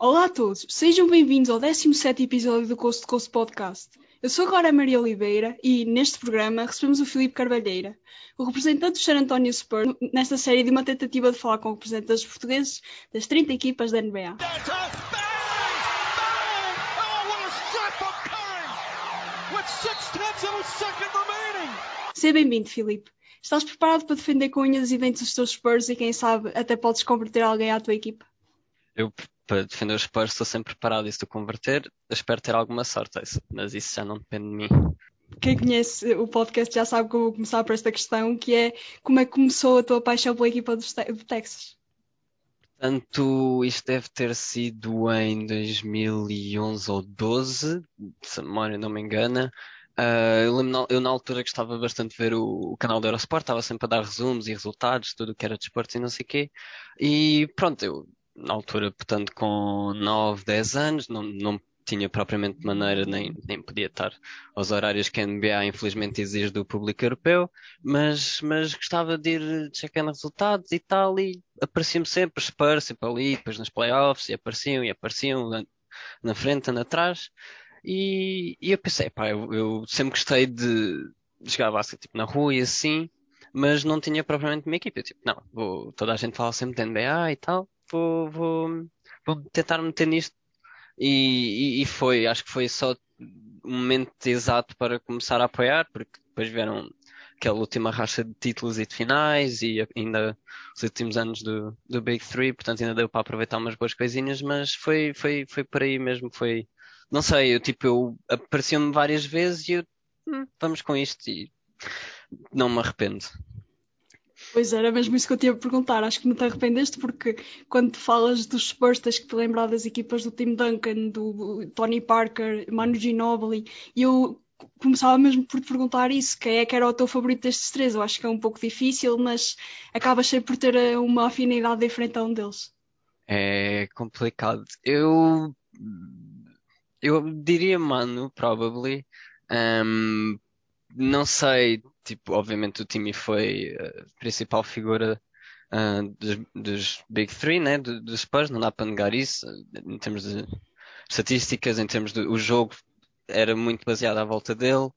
Olá a todos, sejam bem-vindos ao 17 episódio do Coast to Coast Podcast. Eu sou agora a Maria Oliveira e, neste programa, recebemos o Filipe Carvalheira, o representante do San Antonio Spurs, nesta série de uma tentativa de falar com representantes portugueses das 30 equipas da NBA. Seja bem-vindo, Filipe. Estás preparado para defender com unhas e dentes os teus Spurs e, quem sabe, até podes converter alguém à tua equipa? Eu, para defender os Spurs, estou sempre preparado. E se tu converter, espero ter alguma sorte. Mas isso já não depende de mim. Quem conhece o podcast já sabe que eu vou começar por esta questão, que é como é que começou a tua paixão pela equipa do, do Texas? Portanto, isto deve ter sido em 2011 ou 12, se a memória não me engana. Uh, eu, lembro, eu na altura gostava bastante de ver o, o, canal do Eurosport, estava sempre a dar resumos e resultados, tudo o que era desporto e não sei o quê. E pronto, eu na altura, portanto, com 9, 10 anos, não, não tinha propriamente maneira, nem, nem podia estar aos horários que a NBA infelizmente exige do público europeu, mas, mas gostava de ir checando resultados e tal, e apareciam-me sempre Spurs, sempre ali, depois nos playoffs, e apareciam, e apareciam na frente, na atrás. E, e eu pensei, pá, eu, eu, sempre gostei de jogar basquete tipo, na rua e assim, mas não tinha propriamente uma equipe. Eu, tipo, não, vou, toda a gente fala sempre de NBA e tal, vou, vou, vou tentar meter nisto. E, e, e, foi, acho que foi só o momento exato para começar a apoiar, porque depois vieram aquela última racha de títulos e de finais e ainda os últimos anos do, do Big Three, portanto ainda deu para aproveitar umas boas coisinhas, mas foi, foi, foi por aí mesmo, foi, não sei, eu tipo, eu apareceu-me várias vezes e eu, hum, vamos com isto e não me arrependo. Pois era mesmo isso que eu tinha a perguntar. Acho que não te arrependeste porque quando falas dos Spurs tens que te lembrar das equipas do Tim Duncan, do Tony Parker, Manu Ginobili e eu começava mesmo por te perguntar isso, quem é que era o teu favorito destes três? Eu acho que é um pouco difícil, mas acabas sempre por ter eh, uma afinidade diferente a um deles. É complicado. Eu eu diria Manu, probably. Um, não sei, tipo, obviamente o Timmy foi a principal figura uh, dos, dos, Big Three, né, dos, Spurs, não dá para negar isso, em termos de estatísticas, em termos de o jogo era muito baseado à volta dele,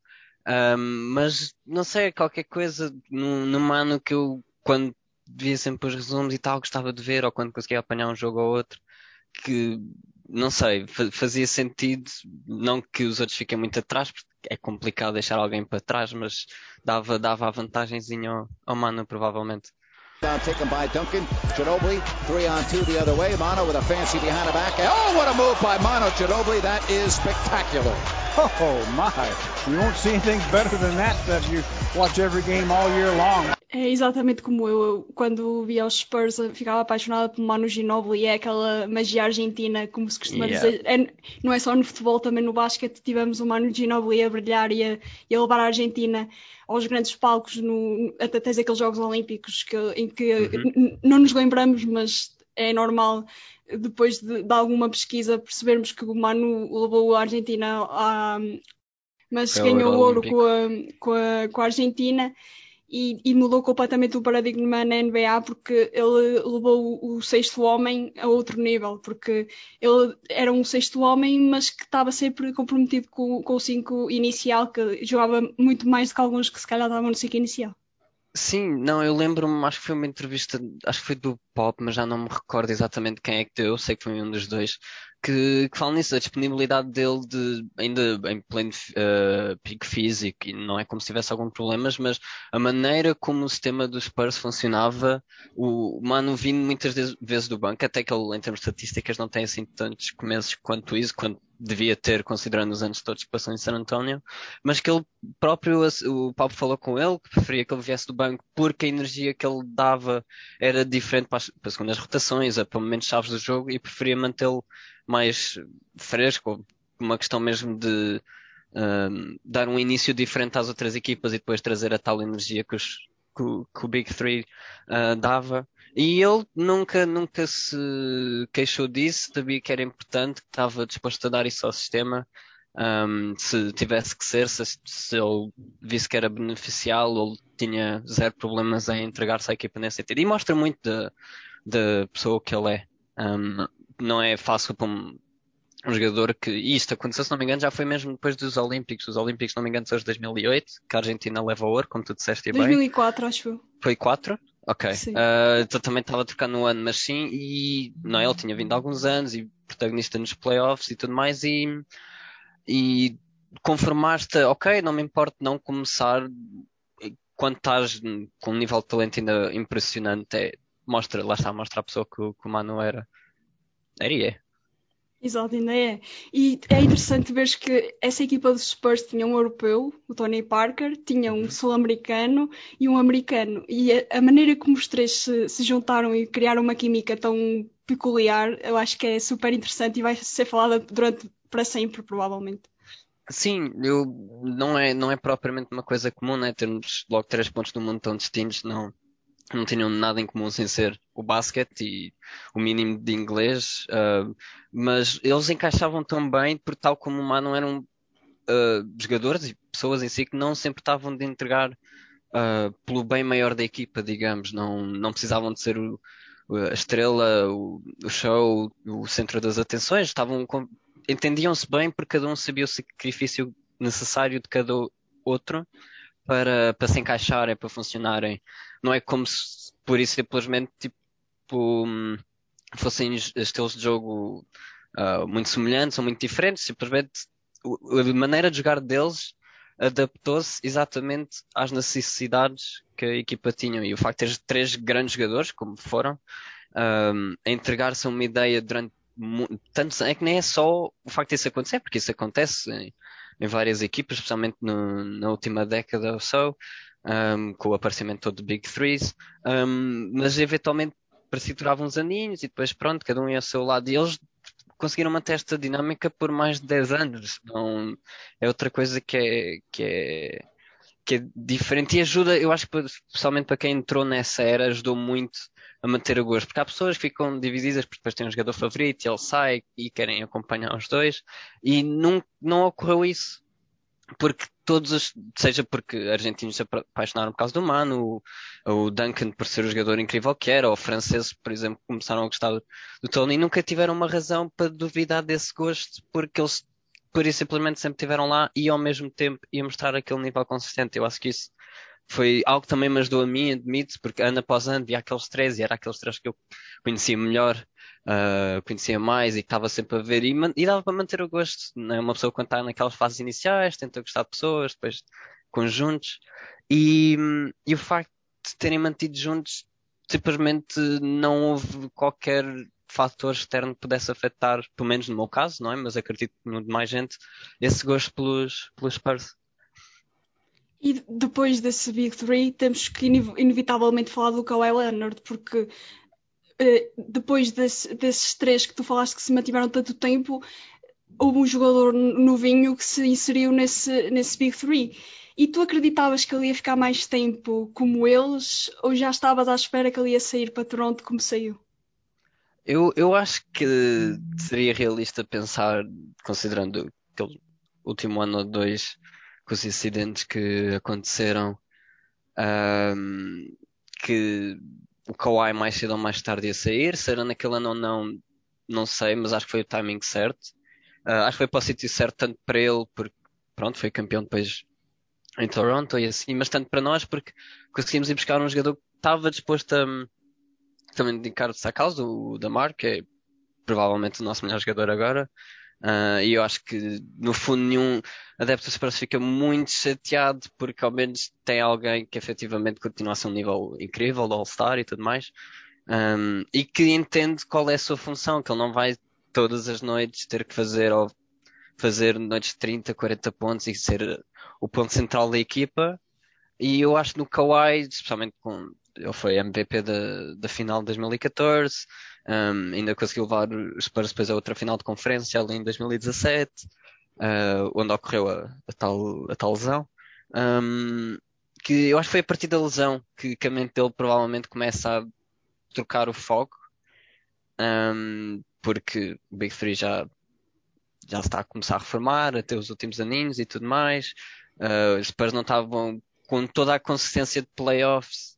um, mas não sei, qualquer coisa no, no Mano que eu, quando via sempre os resumos e tal, gostava de ver, ou quando conseguia apanhar um jogo ou outro, que não sei, fazia sentido, não que os outros fiquem muito atrás, porque é complicado deixar alguém para trás, mas dava, dava a vantagemzinha ao, ao Mano, provavelmente. Down taken by Duncan. Ginobili, three on two the other way. Mano with a fancy behind the back. Oh, what a move by Mano Ginobili. That is spectacular. Oh, my. You won't see anything better than that if you watch every game all year long. É exatamente como eu, eu quando via os Spurs, ficava apaixonada por Manu Ginóbili, é aquela magia argentina, como se costuma yeah. dizer. É, não é só no futebol, também no basquete tivemos o Manu Ginóbili a brilhar e a, e a levar a Argentina aos grandes palcos, no, até tens aqueles Jogos Olímpicos que, em que uhum. não nos lembramos, mas é normal depois de, de, alguma pesquisa percebermos que o Manu levou a Argentina a, mas é ganhou ouro com a, com a, com a Argentina e, e, mudou completamente o paradigma na NBA porque ele levou o sexto homem a outro nível, porque ele era um sexto homem, mas que estava sempre comprometido com, com o cinco inicial, que jogava muito mais do que alguns que se calhar estavam no cinco inicial. Sim, não, eu lembro-me, acho que foi uma entrevista, acho que foi do Pop, mas já não me recordo exatamente quem é que deu, sei que foi um dos dois, que, que nisso, a disponibilidade dele de, ainda em pleno uh, pico físico, e não é como se tivesse algum problemas, mas a maneira como o sistema dos Spurs funcionava, o Mano vindo muitas vezes do banco, até que ele, em termos de estatísticas, não tem assim tantos começos quanto isso, quando devia ter, considerando os anos todos que passou em San Antonio, mas que ele próprio, o Pablo falou com ele, que preferia que ele viesse do banco porque a energia que ele dava era diferente para para as segundas rotações, para momentos chaves do jogo, e preferia mantê-lo mais fresco, uma questão mesmo de uh, dar um início diferente às outras equipas e depois trazer a tal energia que, os, que, que o Big Three uh, dava. E ele nunca, nunca se queixou disso, sabia que era importante, que estava disposto a dar isso ao sistema. Um, se tivesse que ser, se, se ele visse que era beneficial, ele tinha zero problemas em entregar-se à equipa nesse sentido. E mostra muito da, pessoa que ele é. Um, não é fácil para um, um jogador que. E isto aconteceu, se não me engano, já foi mesmo depois dos Olímpicos. Os Olímpicos, se não me engano, são os 2008, que a Argentina leva ouro, como tu disseste 2004, bem. acho eu. Foi 4? Ok. Uh, então também estava a trocar no ano, mas sim, e não, ele tinha vindo há alguns anos e protagonista nos playoffs e tudo mais, e, e conformaste, ok, não me importa não começar quando estás com um nível de talento ainda impressionante, é, mostra, lá está, mostra a pessoa que, que o Manu era. Era e é. Exato, ainda é. E é interessante ver que essa equipa dos Spurs tinha um europeu, o Tony Parker, tinha um uhum. sul-americano e um americano. E a, a, maneira como os três se, se, juntaram e criaram uma química tão peculiar, eu acho que é super interessante e vai ser falada durante para sempre, provavelmente. Sim, eu, não, é, não é propriamente uma coisa comum, né? Termos logo três pontos do mundo tão distintos, não não tinham nada em comum sem ser o basquete e o mínimo de inglês, uh, mas eles encaixavam tão bem porque tal como o não eram uh, jogadores e pessoas em si que não sempre estavam de entregar uh, pelo bem maior da equipa, digamos, não, não precisavam de ser o, a estrela, o, o, show, o centro das atenções, estavam entendiam-se bem porque cada um sabia o sacrifício necessário de cada outro para, para se encaixarem, para funcionarem. Não é como se por isso simplesmente tipo, hum, fossem estilos de jogo uh, muito semelhantes ou muito diferentes, simplesmente a maneira de jogar deles adaptou-se exatamente às necessidades que a equipa tinha. E o facto de ter três grandes jogadores, como foram, um, a entregar-se a uma ideia durante tanto é que nem é só o facto disso acontecer, porque isso acontece em, em várias equipas, especialmente no, na última década ou so, um, com o aparecimento todo de Big Threes, um, mas eventualmente parecia que durava uns aninhos e depois pronto, cada um ia ao seu lado e eles conseguiram manter esta dinâmica por mais de 10 anos. Não, é outra coisa que é, que é, que é diferente e ajuda, eu acho que especialmente para quem entrou nessa era, ajudou muito a manter o gosto, porque há pessoas que ficam divididas porque depois têm um jogador favorito e ele sai e querem acompanhar os dois. E não, não ocorreu isso. Porque todos os, seja porque argentinos se apaixonaram por causa do Mano, o, o Duncan por ser o jogador incrível que era, ou franceses, por exemplo, começaram a gostar do Tony e nunca tiveram uma razão para duvidar desse gosto, porque eles por isso simplesmente sempre estiveram lá e ao mesmo tempo ia mostrar aquele nível consistente. Eu acho que isso foi algo que também me ajudou a mim, admito, porque ano após ano via aqueles três e era aqueles três que eu conhecia melhor, uh, conhecia mais e que estava sempre a ver e, e dava para manter o gosto. Não é uma pessoa quando está naquelas fases iniciais, tenta gostar de pessoas, depois conjuntos e, e o facto de terem mantido juntos simplesmente não houve qualquer fator externo pudesse afetar, pelo menos no meu caso, não é? Mas acredito no de mais gente, esse gosto pelos, pelos Spurs. E depois desse Big Three, temos que inevitavelmente falar do Kawhi Leonard, porque uh, depois desse, desses três que tu falaste que se mantiveram tanto tempo, houve um jogador novinho que se inseriu nesse, nesse Big Three. E tu acreditavas que ele ia ficar mais tempo como eles, ou já estavas à espera que ele ia sair para Toronto como saiu? Eu, eu acho que seria realista pensar, considerando aquele último ano ou dois, com os incidentes que aconteceram, um, que o Kawhi mais cedo ou mais tarde ia sair. Será naquele ano ou não, não sei, mas acho que foi o timing certo. Uh, acho que foi para o sítio certo, tanto para ele, porque pronto, foi campeão depois em Toronto e assim, mas tanto para nós, porque conseguimos ir buscar um jogador que estava disposto a também dedicar-se à causa, o Damar, que é provavelmente o nosso melhor jogador agora. Uh, e eu acho que, no fundo, nenhum adepto do Spurs fica muito chateado porque ao menos tem alguém que efetivamente continua a ser um nível incrível, All-Star e tudo mais, um, e que entende qual é a sua função, que ele não vai todas as noites ter que fazer ou fazer noites de 30, 40 pontos e ser o ponto central da equipa. E eu acho que no Kawhi, especialmente com ele foi MVP da, da final de 2014, um, ainda conseguiu levar os Spurs depois a outra final de conferência ali em 2017, uh, onde ocorreu a, a, tal, a tal lesão. Um, que eu acho que foi a partir da lesão que, que a mente dele provavelmente começa a trocar o foco, um, porque o Big Three já, já está a começar a reformar, até os últimos aninhos e tudo mais. Uh, os Spurs não estavam com toda a consistência de playoffs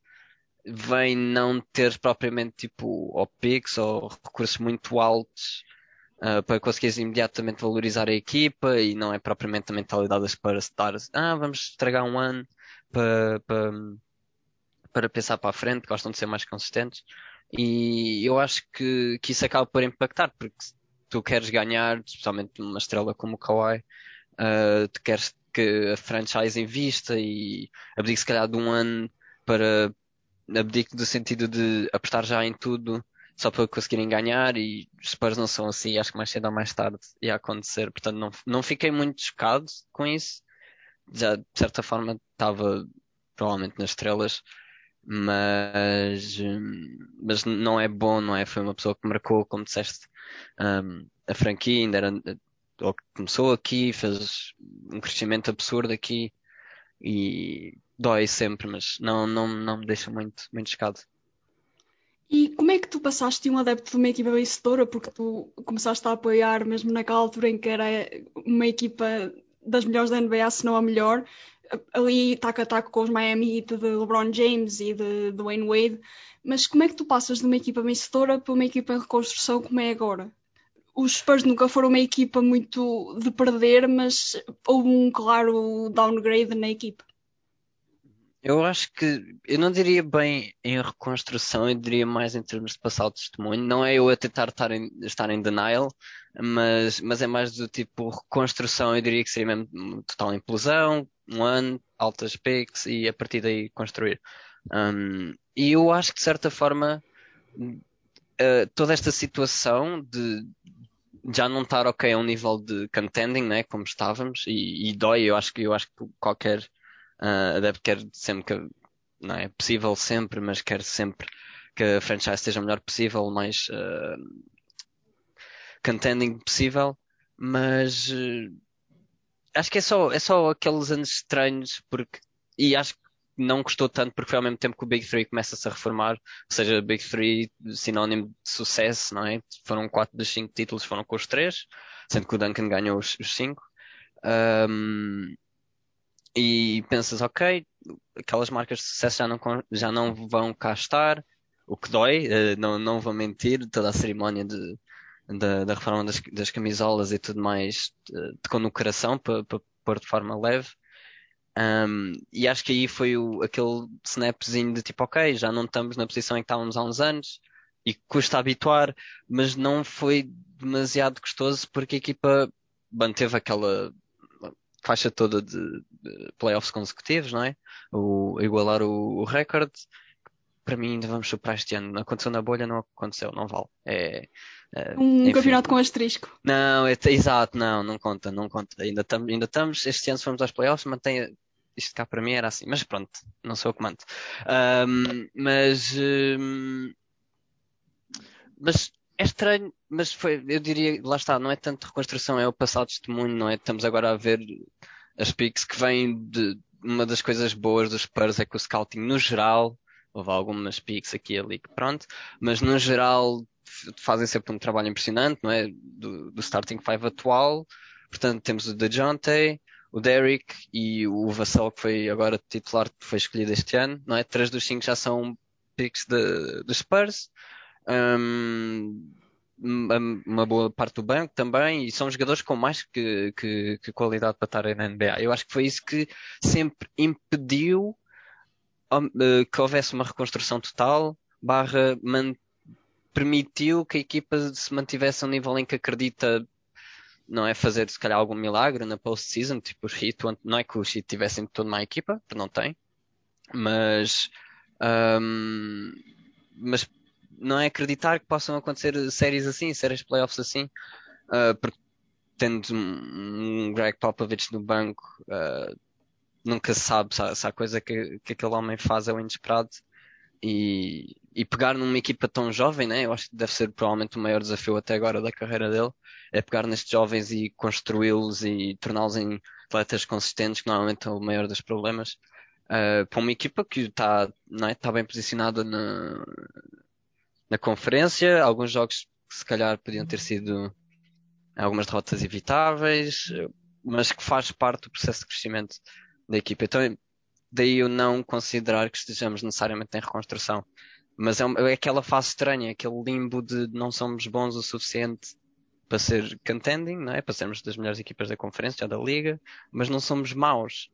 vem não ter propriamente tipo picks ou recursos muito altos uh, para conseguires imediatamente valorizar a equipa e não é propriamente a mentalidade para estar ah, vamos estragar um ano para, para, para pensar para a frente, gostam de ser mais consistentes. E eu acho que, que isso acaba por impactar porque tu queres ganhar, especialmente uma estrela como o Kawhi, uh, tu queres que a franchise invista e abdique se calhar de um ano para abdique do sentido de apostar já em tudo só para conseguirem ganhar e os Spurs não são assim, acho que mais cedo ou mais tarde ia acontecer, portanto não, não fiquei muito chocado com isso, já de certa forma estava provavelmente nas estrelas, mas, mas não é bom, não é? Foi uma pessoa que marcou, como disseste, um, a franquia ainda era, ou começou aqui, fez um crescimento absurdo aqui e dói sempre, mas não, não, não me deixa muito, muito chocado. E como é que tu passaste de um adepto de uma equipa vencedora, porque tu começaste a apoiar mesmo naquela altura em que era uma equipa das melhores da NBA, se não a melhor, ali taco a taco com os Miami Heat de LeBron James e de Dwayne Wade, mas como é que tu passas de uma equipa vencedora para uma equipa em reconstrução como é agora? Os Spurs nunca foram uma equipa muito de perder, mas houve um claro downgrade na equipa. Eu acho que eu não diria bem em reconstrução, eu diria mais em termos de passar o testemunho. Não é eu a tentar estar em, estar em denial, mas, mas é mais do tipo reconstrução, eu diria que seria mesmo total implosão, um ano, altas peaks e a partir daí construir. Um, e eu acho que de certa forma uh, toda esta situação de já não estar ok a um nível de contending, né, como estávamos, e, e dói, eu acho que eu acho que qualquer Uh, adepto quer sempre que não é possível sempre, mas quer sempre que a franchise esteja o melhor possível, mais uh, contending possível, mas uh, acho que é só, é só aqueles anos estranhos porque e acho que não custou tanto porque foi ao mesmo tempo que o Big Three começa-se a reformar, ou seja, Big Three sinónimo de sucesso, não é? Foram quatro dos cinco títulos, foram com os três, sendo que o Duncan ganhou os, os cinco. Um, e pensas, ok, aquelas marcas de sucesso já não, já não vão cá estar, o que dói, uh, não, não vou mentir, toda a cerimónia de, de da reforma das, das, camisolas e tudo mais de, de condecoração para pôr de forma leve. Um, e acho que aí foi o, aquele snapzinho de tipo, ok, já não estamos na posição em que estávamos há uns anos e custa habituar, mas não foi demasiado custoso porque a equipa manteve aquela faixa toda de, de playoffs consecutivos, não é? O, igualar o, o recorde. Para mim ainda vamos superar este ano. Não aconteceu na bolha, não aconteceu, não vale. É, é um enfim. campeonato com asterisco. Não, é, exato, não, não conta, não conta. Ainda estamos, ainda estamos, este ano se formos aos playoffs, mantém, isto cá para mim era assim, mas pronto, não sou o comando. Um, mas, um, mas é estranho, mas foi, eu diria, lá está, não é tanto reconstrução, é o passado testemunho, não é? Estamos agora a ver as piques que vêm de uma das coisas boas dos Spurs é que o scouting no geral, houve algumas piques aqui e ali que pronto, mas no geral fazem sempre um trabalho impressionante, não é? Do, do starting five atual, portanto temos o DeJounte, o Derrick e o Vassell que foi agora titular, que foi escolhido este ano, não é? Três dos cinco já são picks de Spurs. Um, uma boa parte do banco também, e são jogadores com mais que, que, que, qualidade para estar na NBA. Eu acho que foi isso que sempre impediu eh, que houvesse uma reconstrução total, barra permitiu que a equipa se mantivesse a um nível em que acredita não é fazer se calhar algum milagre na post-season, tipo os Heat, não é que os Heat tivessem toda uma equipa, não tem, mas um, mas não é acreditar que possam acontecer séries assim, séries playoffs assim, uh, porque tendo um, Greg Popovich no banco, uh, nunca se sabe se se a coisa que, que aquele homem faz é o inesperado. E, e pegar numa equipa tão jovem, né? Eu acho que deve ser provavelmente o maior desafio até agora da carreira dele, é pegar nestes jovens e construí-los e torná-los em atletas consistentes, que normalmente é o maior dos problemas. Uh, para uma equipa que está é? Tá bem posicionada na, na conferência, alguns jogos que se calhar podiam ter sido algumas derrotas evitáveis, mas que faz parte do processo de crescimento da equipa. Então, daí eu não considerar que estejamos necessariamente em reconstrução. Mas é, é aquela fase estranha, aquele limbo de não somos bons o suficiente para ser contending, não é? para sermos das melhores equipas da conferência, da liga, mas não somos maus.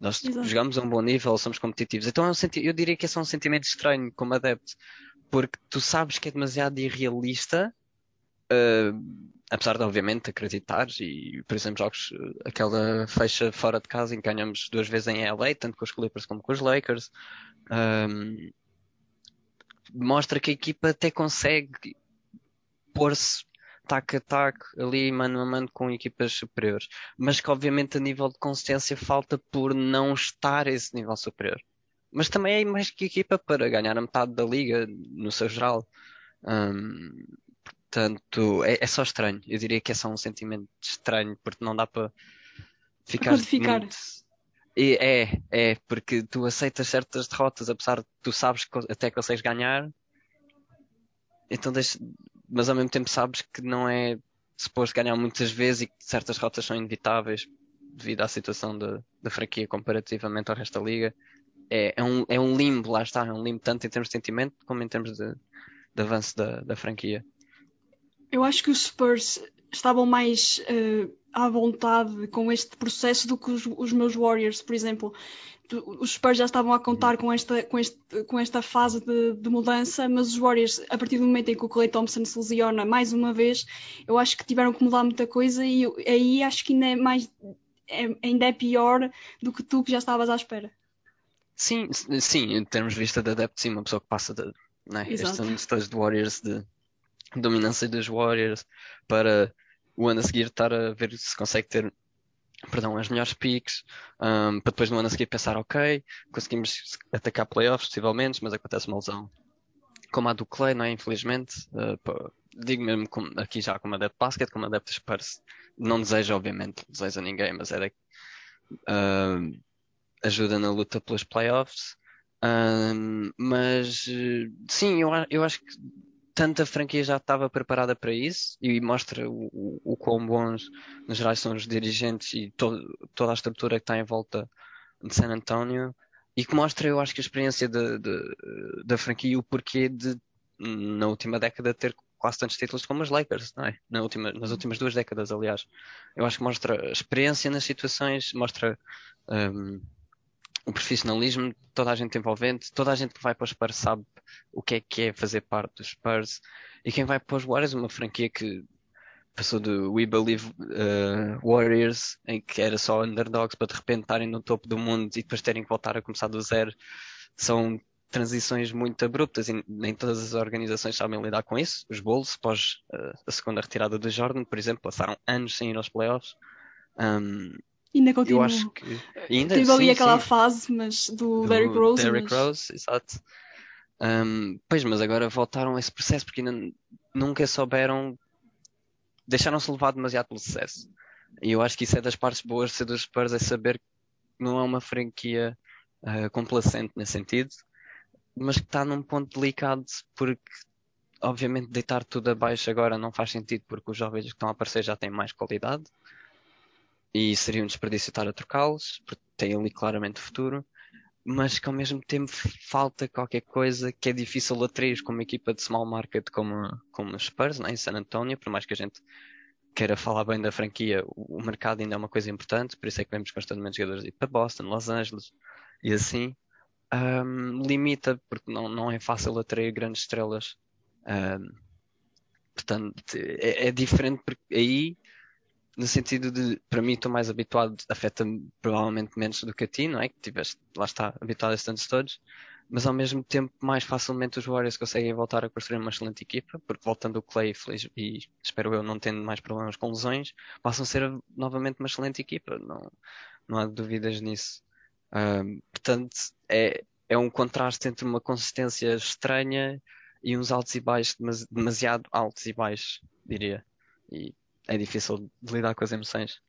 Nós Exato. jogamos a um bom nível, somos competitivos. Então é um eu diria que esse é um sentimento estranho como adepto, porque tu sabes que é demasiado irrealista, uh, apesar de obviamente acreditares, e por exemplo, jogos, eh, aquela fecha fora de casa em que ganhamos duas vezes em LA, tanto com os Clippers como com os Lakers. Um, mostra que a equipa até consegue pôr-se tac a tac ali mano a mano com equipas superiores, mas que obviamente a nível de consistência falta por não estar esse nível superior. Mas também é mais que equipa para ganhar a metade da liga no seu geral. Um, portanto, é, é, só estranho. Eu diria que é só um sentimento estranho, porque não dá para ficar. Muito... É, é, porque tu aceitas certas derrotas, apesar de tu sabes que até consegues ganhar, então deixa, mas ao mesmo tempo sabes que não é suposto ganhar muitas vezes e que certas rotas são inevitáveis devido à situação da, da franquia comparativamente ao resto da liga. É, é, um, é um limbo, lá está, é um limbo tanto em termos de sentimento como em termos de, de avanço da, da franquia. Eu acho que os Spurs estavam mais uh, à vontade com este processo do que os, os meus Warriors, por exemplo os Spurs já estavam a contar com esta, com este, com esta fase de, de, mudança, mas os Warriors, a partir do momento em que o Clay Thompson se lesiona mais uma vez, eu acho que tiveram que mudar muita coisa e aí acho que ainda é mais é, ainda é pior do que tu que já estavas à espera. Sim, sim, em termos de vista de adepto, sim, uma pessoa que passa de, né, estes anos de Warriors, de dominância dos Warriors, para o ano a seguir estar a ver se consegue ter perdão, as melhores picks, um, para depois no ano a seguir pensar, ok, conseguimos atacar playoffs, possivelmente, mas acontece uma lesão como a do Clay, não é? Infelizmente, uh, digo mesmo aqui já como adepto de basquete, como adepto de Spurs, não desejo, obviamente, não desejo a ninguém, mas era uh, ajuda na luta pelos playoffs. Uh, mas sim, eu, eu acho que tanta franquia já estava preparada para isso e mostra o, o, o quão bons, no geral, são os dirigentes e to, toda a estrutura que está em volta de San Antonio e que mostra, eu acho que a experiência de, de, da franquia e o porquê de, na última década, ter quase tantos títulos como os Lakers, não é? Na última, nas últimas duas décadas, aliás. Eu acho que mostra experiência nas situações, mostra um, o profissionalismo, toda a gente envolvente, toda a gente que vai para os Spurs sabe o que é que é fazer parte dos Spurs. E quem vai para os Warriors, uma franquia que passou do We Believe uh, Warriors, em que era só underdogs, para de repente estarem no topo do mundo e depois terem que voltar a começar do zero. São transições muito abruptas e nem todas as organizações sabem lidar com isso. Os Bulls, após uh, a segunda retirada do Jordan, por exemplo, passaram anos sem ir aos playoffs. Um, Ainda continua. Eu acho que. Ainda, Teve ali sim, aquela sim. fase mas do, do Derrick Rose. Derrick mas... Rose, exato. Um, pois, mas agora voltaram a esse processo porque ainda nunca souberam. Deixaram-se levar demasiado pelo sucesso. E eu acho que isso é das partes boas de ser dos Spurs, é saber que não é uma franquia uh, complacente nesse sentido, mas que está num ponto delicado porque obviamente deitar tudo abaixo agora não faz sentido porque os jovens que estão a aparecer já têm mais qualidade e seria um desperdício estar a trocá-los, porque tem ali claramente futuro, mas que ao mesmo tempo falta qualquer coisa que é difícil atrair como equipa de small market como, como os Spurs, né, em San Antonio, por mais que a gente queira falar bem da franquia, o, o mercado ainda é uma coisa importante, por isso é que vemos constantemente jogadores ir para Boston, Los Angeles e assim. Um, limita, porque não, não é fácil atrair grandes estrelas. Um, portanto, é, é diferente porque aí no sentido de, para mim, estou mais habituado, afeta-me provavelmente menos do que a ti, não é? Que tiveste, lá está, habituado a esses todos, mas ao mesmo tempo, mais facilmente os Warriors conseguem voltar a construir uma excelente equipa, porque voltando o Clay feliz, e espero eu não tendo mais problemas com lesões, passam a ser novamente uma excelente equipa, não, não há dúvidas nisso. Um, portanto, é, é um contraste entre uma consistência estranha e uns altos e baixos, demasiado altos e baixos, diria. E é difícil de lidar com as emoções.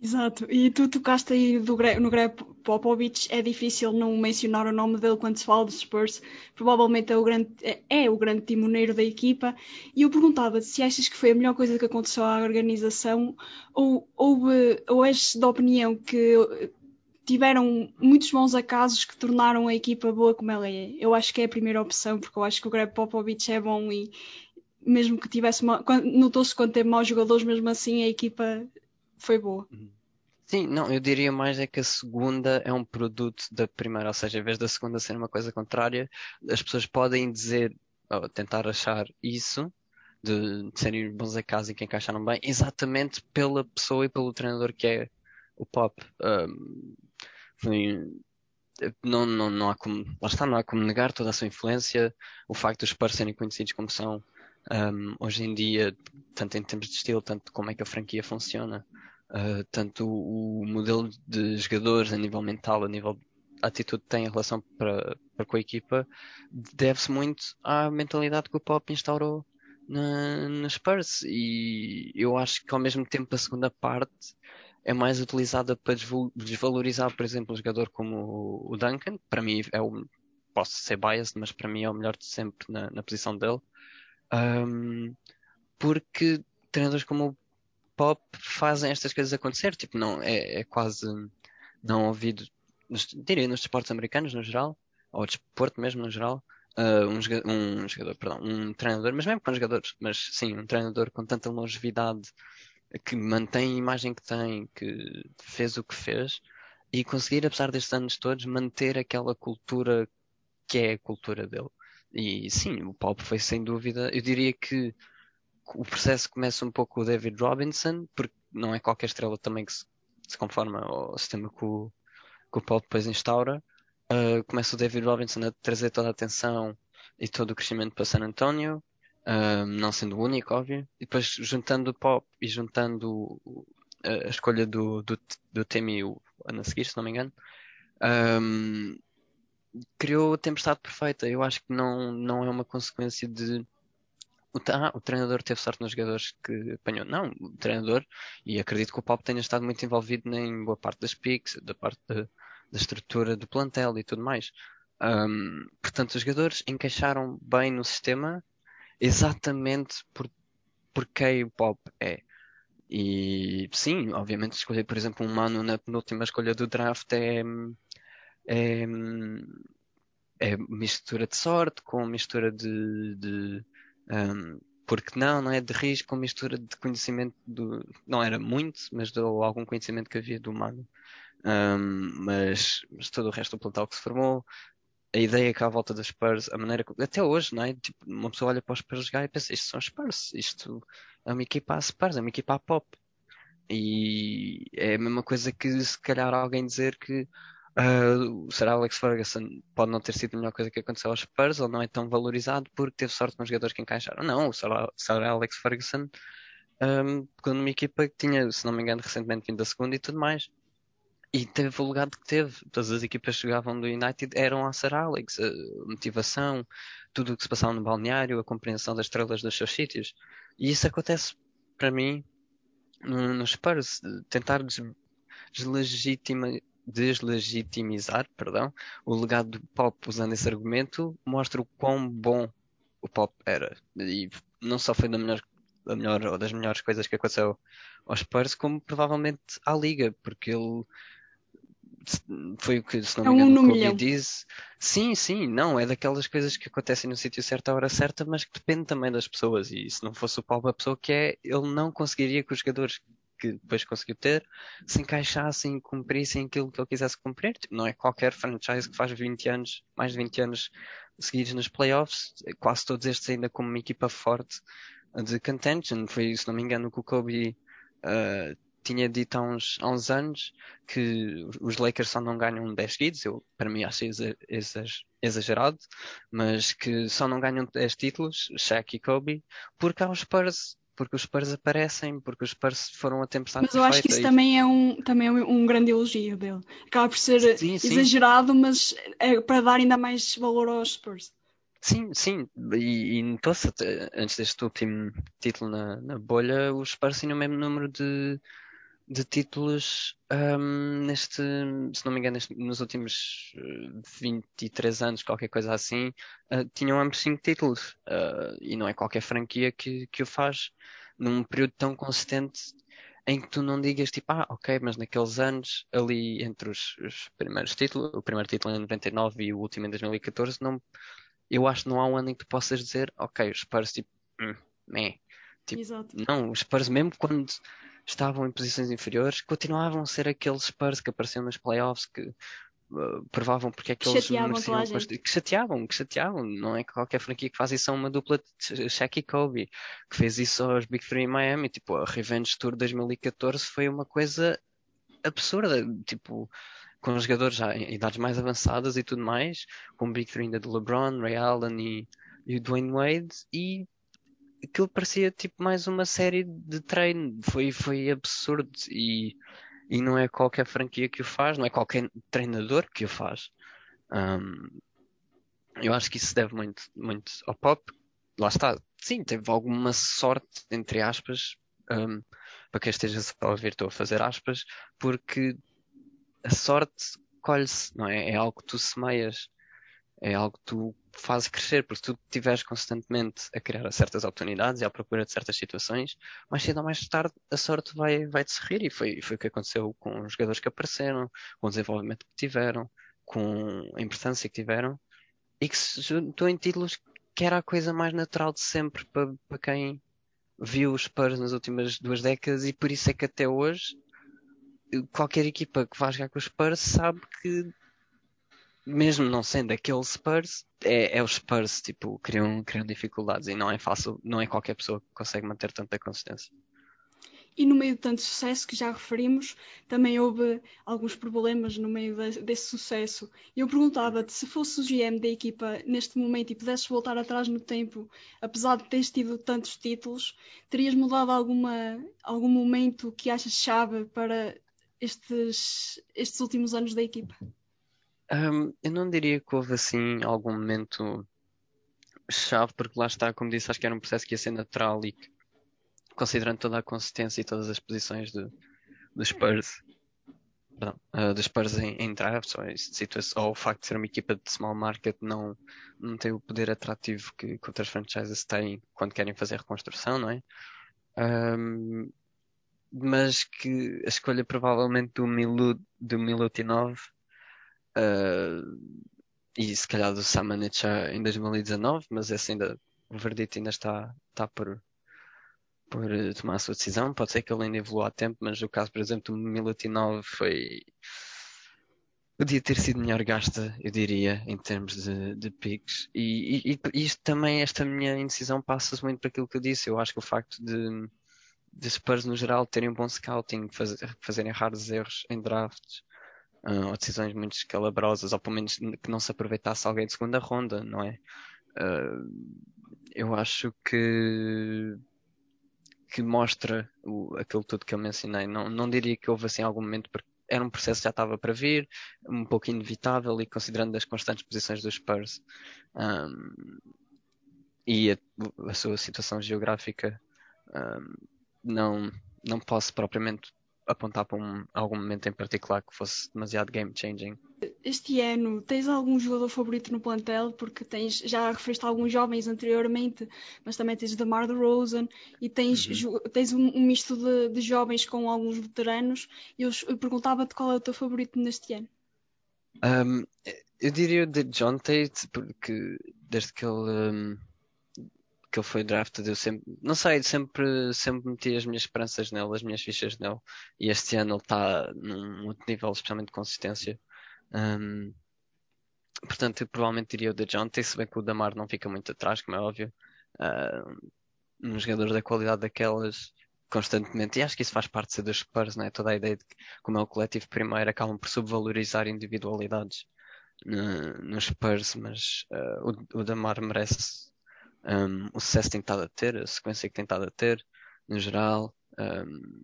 Exato, e tu tocaste aí do, no Greg Popovich, é difícil não mencionar o nome dele quando se fala dos Spurs, provavelmente é o grande, é, é o grande timoneiro da equipa, e eu perguntava se achas que foi a melhor coisa que aconteceu à organização, ou, ou, ou és da opinião que tiveram muitos bons acasos que tornaram a equipa boa como ela é. Eu acho que é a primeira opção, porque eu acho que o Greg Popovich é bom e mesmo que tivesse. Notou-se quando teve maus jogadores, mesmo assim a equipa foi boa. Uhum. Sim, não, eu diria mais é que a segunda é um produto da primeira, ou seja, em vez da segunda ser uma coisa contrária, as pessoas podem dizer, ou tentar achar isso, de, de serem bons a casa e que encaixaram bem, exatamente pela pessoa e pelo treinador que é o Pop. Um, foi, não, não, não há como, lá está, não há como negar toda a sua influência, o facto dos Spurs serem conhecidos como são um, hoje em dia, tanto em termos de estilo, tanto como é que a franquia funciona. Uh, tanto o, modelo de jogadores a nível mental, a nível de atitude que tem em relação para, para com a equipa, deve-se muito à mentalidade que o Pop instaurou na, na Spurs. E eu acho que ao mesmo tempo a segunda parte é mais utilizada para desvalorizar, por exemplo, um jogador como o Duncan. Para mim é o, posso ser biased, mas para mim é o melhor de sempre na, na posição dele. Um, porque treinadores como o pop fazem estas coisas acontecer. Tipo, não, é, é quase não ouvido, nos, diria, nos esportes americanos no geral, ou desporto mesmo no geral, uh, um, jogador, um jogador, perdão, um treinador, mas mesmo com jogadores, mas sim, um treinador com tanta longevidade que mantém a imagem que tem, que fez o que fez, e conseguir, apesar destes anos todos, manter aquela cultura que é a cultura dele. E sim, o pop foi sem dúvida, eu diria que o processo começa um pouco com o David Robinson, porque não é qualquer estrela também que se, conforma ao sistema que o, que o Paul depois instaura. Uh, começa o David Robinson a trazer toda a atenção e todo o crescimento para San Antonio, uh, não sendo o único, óbvio. E depois juntando o Pop e juntando a escolha do, do, do o ano a seguir, se não me engano, um, criou a tempestade perfeita. Eu acho que não, não é uma consequência de ah, o treinador teve sorte nos jogadores que apanhou. Não, o treinador, e acredito que o Pop tenha estado muito envolvido em boa parte das picks, da parte de, da estrutura do plantel e tudo mais. Um, portanto, os jogadores encaixaram bem no sistema exatamente por, quem o Pop é. E sim, obviamente escolher, por exemplo, um mano na penúltima escolha do draft é, é, é mistura de sorte com mistura de, de um, porque não, não é de risco com mistura de conhecimento do. Não era muito, mas de algum conhecimento que havia do humano. Um, mas, mas, todo o resto do plantel que se formou, a ideia que à volta das Spurs, a maneira que, até hoje, não é? Tipo, uma pessoa olha para os Spurs jogar e pensa, isto são Spurs, isto é uma equipa a Spurs, é uma equipa a pop. E é a mesma coisa que se calhar alguém dizer que Uh, será Alex Ferguson pode não ter sido a melhor coisa que aconteceu aos Spurs, ou não é tão valorizado porque teve sorte com os jogadores que encaixaram. Não, o Sir Alex Ferguson um, quando uma equipa que tinha, se não me engano, recentemente vindo da segunda e tudo mais. E teve o legado que teve. Todas as equipas que jogavam do United eram a Sir Alex. A motivação, tudo o que se passava no balneário, a compreensão das estrelas dos seus sítios. E isso acontece, para mim, nos Spurs. Tentar deslegitimar deslegitimizar perdão, o legado do pop usando esse argumento mostra o quão bom o pop era. E não só foi da melhor, da melhor ou das melhores coisas que aconteceu aos Spurs, como provavelmente à Liga, porque ele foi o que, se não me engano, é um o Kobe diz. Sim, sim, não, é daquelas coisas que acontecem no sítio certo à hora certa, mas que depende também das pessoas. E se não fosse o Paulo a pessoa que é, ele não conseguiria que os jogadores que depois conseguiu ter se encaixassem e cumprissem aquilo que ele quisesse cumprir. Tipo, não é qualquer franchise que faz 20 anos, mais de 20 anos seguidos nos playoffs, quase todos estes ainda como uma equipa forte de contention. Foi, se não me engano, que o Kobe uh, tinha dito há uns, há uns anos que os Lakers só não ganham 10 seguidos. Eu, para mim, acho exagerado, mas que só não ganham 10 títulos, Shaq e Kobe, porque há os Spurs porque os Spurs aparecem, porque os Spurs foram a tempestade Mas eu acho que isso e... também, é um, também é um grande elogio dele. Acaba por ser sim, sim. exagerado, mas é para dar ainda mais valor aos Spurs. Sim, sim, e, e notou-se antes deste último título na, na bolha, os Spurs tinham o mesmo número de, de títulos um, neste, se não me engano, neste, nos últimos 23 eh, anos, qualquer coisa assim, uh, tinham ambos 5 títulos. Uh, e não é qualquer franquia que, que o faz num período tão consistente. em que tu não digas tipo, ah, ok, mas naqueles anos, ali entre os, os primeiros títulos, o primeiro título em 99 e o último em 2014, não, eu acho que não há um ano em que tu possas dizer, ok, os Spurs tipo, hum, meh. Tipo, Exato. não, os Spurs mesmo quando estavam em posições inferiores, continuavam a ser aqueles Spurs que apareciam nos playoffs, que uh, provavam porque é que, eles Chateavam mereciam que chateavam, que chateavam, não é qualquer franquia que faz isso a uma dupla de Shaq e Kobe, que fez isso aos Big Three em Miami, tipo, a Revenge Tour 2014 foi uma coisa absurda, tipo, com jogadores já em idades mais avançadas e tudo mais, com o Big Three ainda de LeBron, Ray Allen e, e o Dwayne Wade, e aquilo parecia tipo mais uma série de treino, foi, foi absurdo e, e não é qualquer franquia que o faz, não é qualquer treinador que o faz. Um, eu acho que isso deve muito, muito ao pop. Lá está, sim, teve alguma sorte, entre aspas, um, para quem esteja a ver, estou a fazer aspas, porque a sorte colhe-se, não é? É algo que tu semeias, é algo que tu fazes crescer, porque se tu estiveres constantemente a criar certas oportunidades e à procura de certas situações, mais cedo ou mais tarde a sorte vai, vai te sorrir. E foi, foi o que aconteceu com os jogadores que apareceram, com o desenvolvimento que tiveram, com a importância que tiveram e que se juntou em títulos que era a coisa mais natural de sempre para, para quem viu os Spurs nas últimas duas décadas. E por isso é que até hoje qualquer equipa que vá jogar com os Spurs sabe que mesmo não sendo aquele Spurs, é, é os Spurs, tipo, criam, criam dificuldades e não é fácil, não é qualquer pessoa que consegue manter tanta consistência. E no meio de tanto sucesso que já referimos, também houve alguns problemas no meio de- desse sucesso. E eu perguntava-te se fosse o GM da equipa neste momento e pudesses voltar atrás no tempo, apesar de teres tido tantos títulos, terias mudado alguma, algum momento que achas chave para estes, estes últimos anos da equipa? Um, eu não diria que houve assim algum momento chave, porque lá está, como disse, acho que era um processo que ia ser natural e que, considerando toda a consistência e todas as posições de, dos Spurs, perdão, uh, dos Spurs em, em drafts, ou, ou o facto de ser uma equipa de small market não, não tem o poder atrativo que, que outras franchises têm quando querem fazer reconstrução, não é? Um, mas que a escolha provavelmente do Milu, do Milutinov uh, e se calhar do Samanit já em 2019, mas esse ainda, o verdito ainda está, está por, por eh, tomar a sua decisão. Pode ser que ele ainda evolua a tempo, mas o caso, por exemplo, do Milutinov foi. Podia ter sido melhor gasta, eu diria, em termos de, de picks. E, e, e isto também, esta minha indecisão passa-se muito para aquilo que eu disse. Eu acho que o facto de, de Spurs no geral terem um bom scouting, faz, fazerem raros erros em drafts, uh, ou decisões muito escalabrosas, ou pelo menos que não se aproveitasse alguém de segunda ronda, não é? Uh, eu acho que que mostra o, aquilo tudo que eu mencionei. Não, não diria que houve assim algum momento porque era um processo que já estava para vir, um pouco inevitável e considerando as constantes posições dos Spurs um, e a, a, sua situação geográfica, um, não, não posso propriamente apontar para um, algum momento em particular que fosse demasiado game changing. Este ano, tens algum jogador favorito no plantel? Porque tens, já referiste a alguns jovens anteriormente, mas também tens DeMar DeRozan e tens, uhum. tens um, um misto de, de, jovens com alguns veteranos. Eu, eu perguntava-te qual é o teu favorito neste ano. Um, eu diria o de John Tate, porque desde que ele, um, que ele foi drafted, eu sempre, não sei, sempre, sempre meti as minhas esperanças nele, as minhas fichas nele. E este ano ele está num outro nível, especialmente de consistência. Um, portanto, eu provavelmente diria o de John Tate, se bem que o Damar não fica muito atrás, como é óbvio. Uh, um jogador da qualidade daquelas constantemente, e acho que isso faz parte dos Spurs, não é? Toda a ideia de que, como é o coletivo primeiro, acabam por subvalorizar individualidades no, nos Spurs, mas uh, o, o Damar merece um, o sucesso tem estado a ter, a sequência que tem estado a ter, no geral. Um,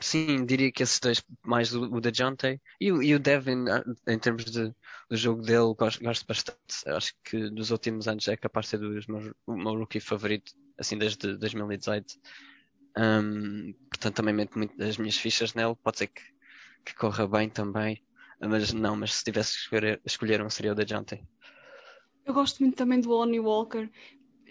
sim, diria que esses dois, mais o, o da Jonte e, e, o Devin, em termos de, do jogo dele, gosto, gosto bastante. Acho que dos últimos anos é capaz de ser dos meus, o meu rookie favorito, assim, desde 2018. Um, portanto, também meto muito das minhas fichas nele. Pode ser que, que corra bem também, mas não, mas se tivesse que escolher, escolher um seria o da Jonte. Eu gosto muito também do Lonnie Walker.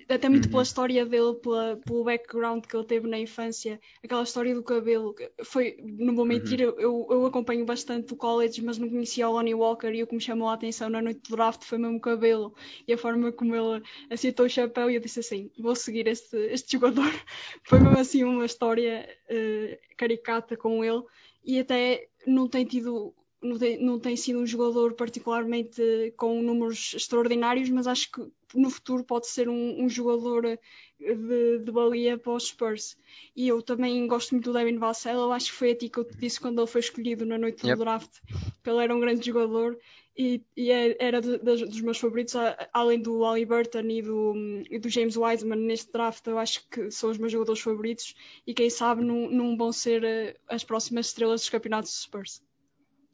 até muito uhum. pela história dele, pela, pelo background que ele teve na infância, aquela história do cabelo. Foi, não vou mentir, uhum. eu, eu acompanho bastante o college, mas não conhecia o Lonnie Walker e o que me chamou a atenção na noite do draft foi mesmo o cabelo e a forma como ele aceitou o chapéu. E eu disse assim: vou seguir este, este jogador. foi mesmo assim uma história uh, caricata com ele e até não tem tido não tem, não tem sido um jogador particularmente com números extraordinários, mas acho que no futuro pode ser um, um jogador eh, de, de valia para os Spurs. E eu também gosto muito do Devin Vassell, eu acho que foi a ti que eu te disse quando ele foi escolhido na noite yep. do draft, que ele era um grande jogador e, e é, era de, de, dos meus favoritos, além do Ali Burton e do, e do, James Wiseman neste draft, eu acho que são os meus jogadores favoritos e quem sabe não, não vão ser eh, as próximas estrelas dos campeonatos dos Spurs.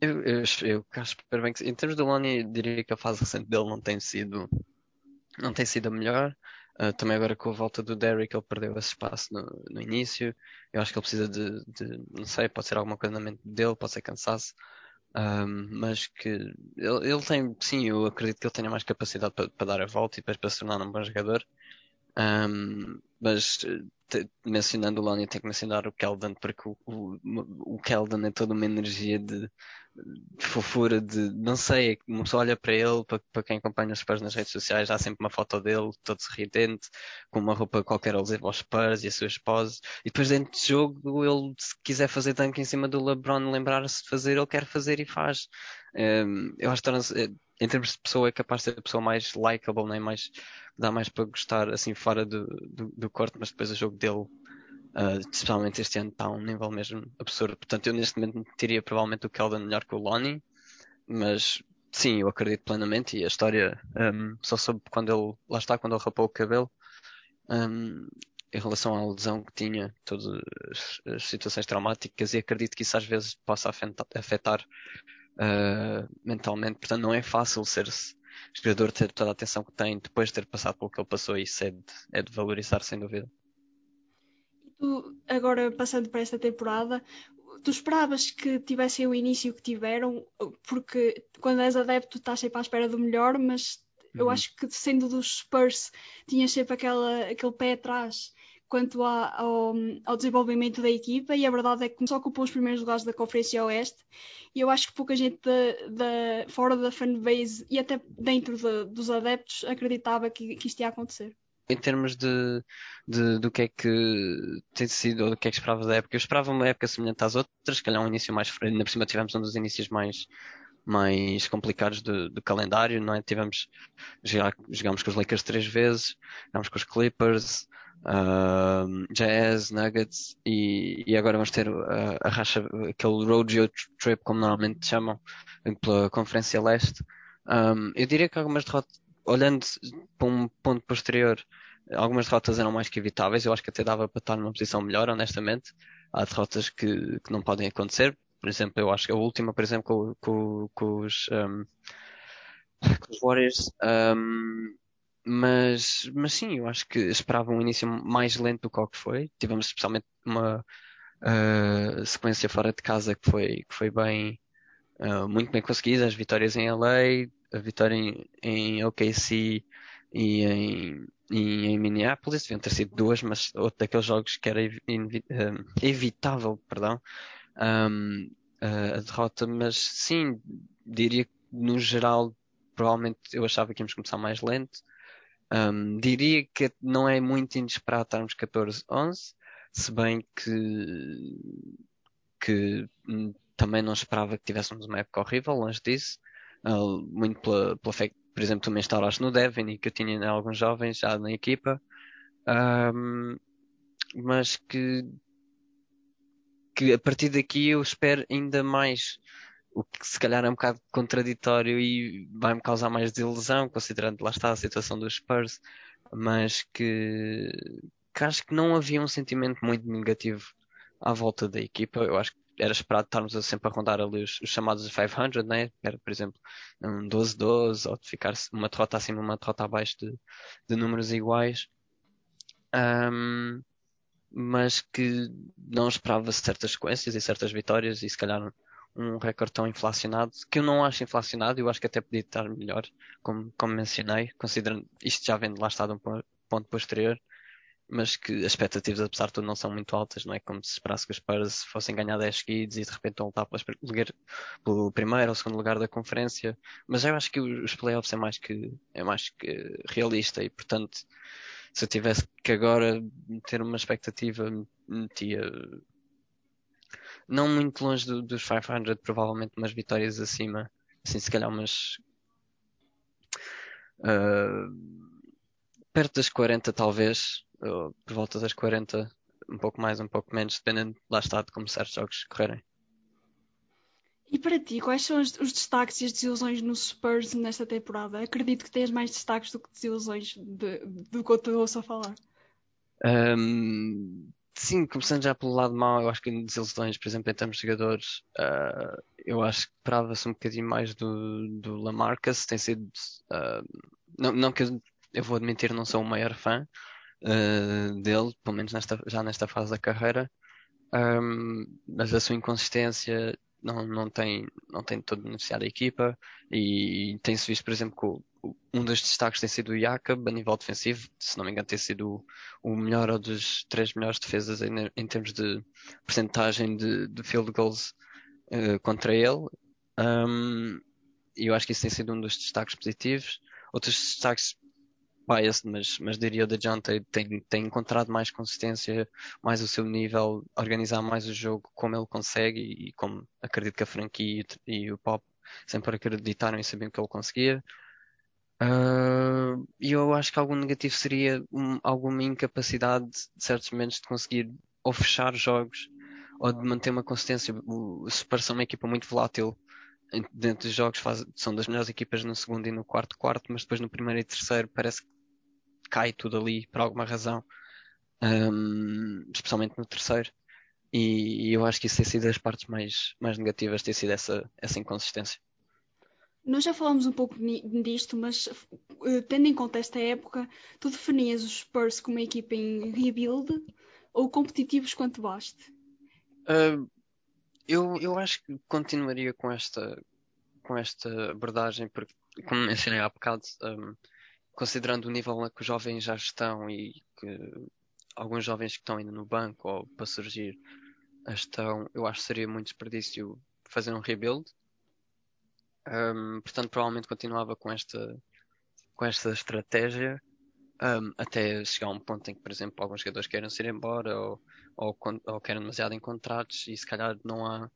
Eu, eu, eu super bem que, em termos do Lonnie, diria que a fase recente dele não tem sido, não tem sido a melhor. Uh, também agora com a volta do Derrick, ele perdeu esse espaço no, no início. Eu acho que ele precisa de, de, não sei, pode ser alguma coisa na mente dele, pode ser cansaço. Um, mas que ele, ele, tem, sim, eu acredito que ele tenha mais capacidade para, para dar a volta e depois para se tornar um bom jogador. Um, mas te, mencionando o Lonnie, tenho que mencionar o Keldon, porque o, o, o Keldon é toda uma energia de, de fofura, de não sei, uma pessoa olha para ele, para, para quem acompanha os Spurs nas redes sociais, há sempre uma foto dele, todo sorridente, com uma roupa qualquer alusiva aos Spurs e a sua esposa, e depois dentro de jogo, ele se quiser fazer tanque em cima do LeBron, lembrar-se de fazer, ele quer fazer e faz. Um, eu acho que em termos de pessoa é capaz de ser a pessoa mais likable, nem mais dá mais para gostar assim fora do, do, do corte, mas depois o jogo dele, uh, especialmente este ano, está a um nível mesmo absurdo. Portanto, eu neste momento teria provavelmente o Keldon melhor que o Lonnie, mas sim, eu acredito plenamente e a história um, só soube quando ele, lá está, quando ele rapou o cabelo. Um, em relação à lesão que tinha, todas as, situações traumáticas, e acredito que isso às vezes possa afetar uh, mentalmente. Portanto, não é fácil ser-se jogador, ter toda a atenção que tem depois de ter passado pelo que ele passou. E isso é de, é de valorizar, sem dúvida. Tu, agora passando para esta temporada, tu esperavas que tivessem o início que tiveram, porque quando és adepto estás sempre à espera do melhor, mas eu uhum. acho que sendo dos Spurs tinhas sempre aquela, aquele pé atrás quanto a, ao, ao, desenvolvimento da equipa e a verdade é que só ocupou os primeiros lugares da Conferência Oeste e eu acho que pouca gente da, fora da fanbase e até dentro de, dos adeptos acreditava que, que isto ia acontecer. Em termos de, de, do que é que tem sido, ou do que é que esperava da época, eu esperava uma época semelhante às outras, se calhar um início mais frio, ainda por cima tivemos um dos inícios mais, mais complicados do, do calendário, não é? Tivemos, jogámos com os Lakers três vezes, jogámos com os Clippers, uh, Jazz, Nuggets e, e agora vamos ter a, a racha, aquele Rodeo Trip, como normalmente chamam, pela Conferência Leste. Um, eu diria que algumas derrotas, olhando para um ponto posterior, algumas derrotas eram mais que evitáveis. Eu acho que até dava para estar numa posição melhor, honestamente. Há derrotas que, que não podem acontecer. Por exemplo, eu acho que a última, por exemplo, com, com, com os, um, com os Warriors, um, mas, mas sim, eu acho que esperava um início mais lento do que o que foi. Tivemos especialmente uma uh, sequência fora de casa que foi, que foi bem, uh, muito bem conseguida. As vitórias em LA, a vitória em, em OKC e em, e em Minneapolis. Deviam ter sido duas, mas outro daqueles jogos que era evi uh, evitável, perdão, um, a derrota. Mas sim, diria que no geral, provavelmente eu achava que íamos começar mais lento. Um, diria que não é muito inesperado estarmos 14-11, se bem que, que hum, também não esperava que tivéssemos uma época horrível, longe disso. Uh, muito pela, pela fé por exemplo, tu me instalaste no Devin e que eu tinha alguns jovens já na equipa, um, mas que, que a partir daqui eu espero ainda mais o que se calhar é um bocado contraditório e vai-me causar mais desilusão, considerando lá está a situação dos Spurs, mas que, que acho que não havia um sentimento muito negativo à volta da equipa. Eu acho que era esperado estarmos sempre a rondar ali os, os chamados 500, né? Era, por exemplo, um 12-12 ou de ficar uma derrota acima, uma derrota abaixo de, de números iguais. Um, mas que não esperava certas sequências e certas vitórias e se calhar um recorde tão inflacionado, que eu não acho inflacionado, eu acho que até podia estar melhor, como, como mencionei, considerando isto já vem de lá está de um ponto posterior, mas que as expectativas, apesar de tudo, não são muito altas, não é como se esperasse que os Spurs fossem ganhar 10 seguidos e de repente vão lutar pelo primeiro ou segundo lugar da conferência, mas eu acho que os playoffs é mais que, é mais que realista e, portanto, se eu tivesse que agora ter uma expectativa, metia não muito longe do, dos 500, provavelmente umas vitórias acima, assim, se calhar umas uh, perto das 40 talvez, por volta das 40, um pouco mais, um pouco menos, dependendo lá está de como certos jogos correrem. E para ti, quais são os, os, destaques e as desilusões no Spurs nesta temporada? Acredito que tens mais destaques do que desilusões de, do que eu te ouço a falar. Um, sim, começando já pelo lado mau, eu acho que desilusões, por exemplo, em termos de jogadores, uh, eu acho que esperava-se um bocadinho mais do, do Lamarcus, tem sido. Uh, não, não que eu, eu vou admitir, não sou o maior fã uh, dele, pelo menos nesta, já nesta fase da carreira, um, mas a sua inconsistência não, não, tem, não tem todo beneficiado a equipa e tem-se visto, por exemplo, que um dos destaques tem sido o Jakob a nível defensivo, se não me engano tem sido o, o melhor ou dos três melhores defesas em, em termos de percentagem de, de field goals uh, contra ele. Um, e eu acho que isso tem sido um dos destaques positivos. Outros destaques biased, mas, mas diria o John tem, tem encontrado mais consistência, mais o seu nível, organizar mais o jogo como ele consegue e, e como acredito que a franquia e, e, o Pop sempre acreditaram e sabiam que ele conseguia. Uh, e eu acho que algum negativo seria um, alguma incapacidade de certos momentos de conseguir ou fechar jogos ou de manter uma consistência. O são uma equipa muito volátil dentro dos jogos faz, são das melhores equipas no segundo e no quarto quarto, mas depois no primeiro e terceiro parece que cai tudo ali por alguma razão, um, especialmente no terceiro. E, e, eu acho que isso tem sido as partes mais, mais negativas, tem sido essa, essa inconsistência. Nós já falámos um pouco disto, mas uh, tendo em conta esta época, tu definias os Spurs como uma equipa em rebuild ou competitivos quanto baste? Uh, eu, eu acho que continuaria com esta, com esta abordagem, porque, como mencionei há bocado, um, considerando o nível que os jovens já estão e que alguns jovens que estão ainda no banco ou para surgir estão, eu acho que seria muito desperdício fazer um rebuild. Um, portanto, provavelmente continuava com esta, com esta estratégia um, até chegar a um ponto em que, por exemplo, alguns jogadores queiram ir embora ou, ou, ou querem demasiado em contratos e se calhar não há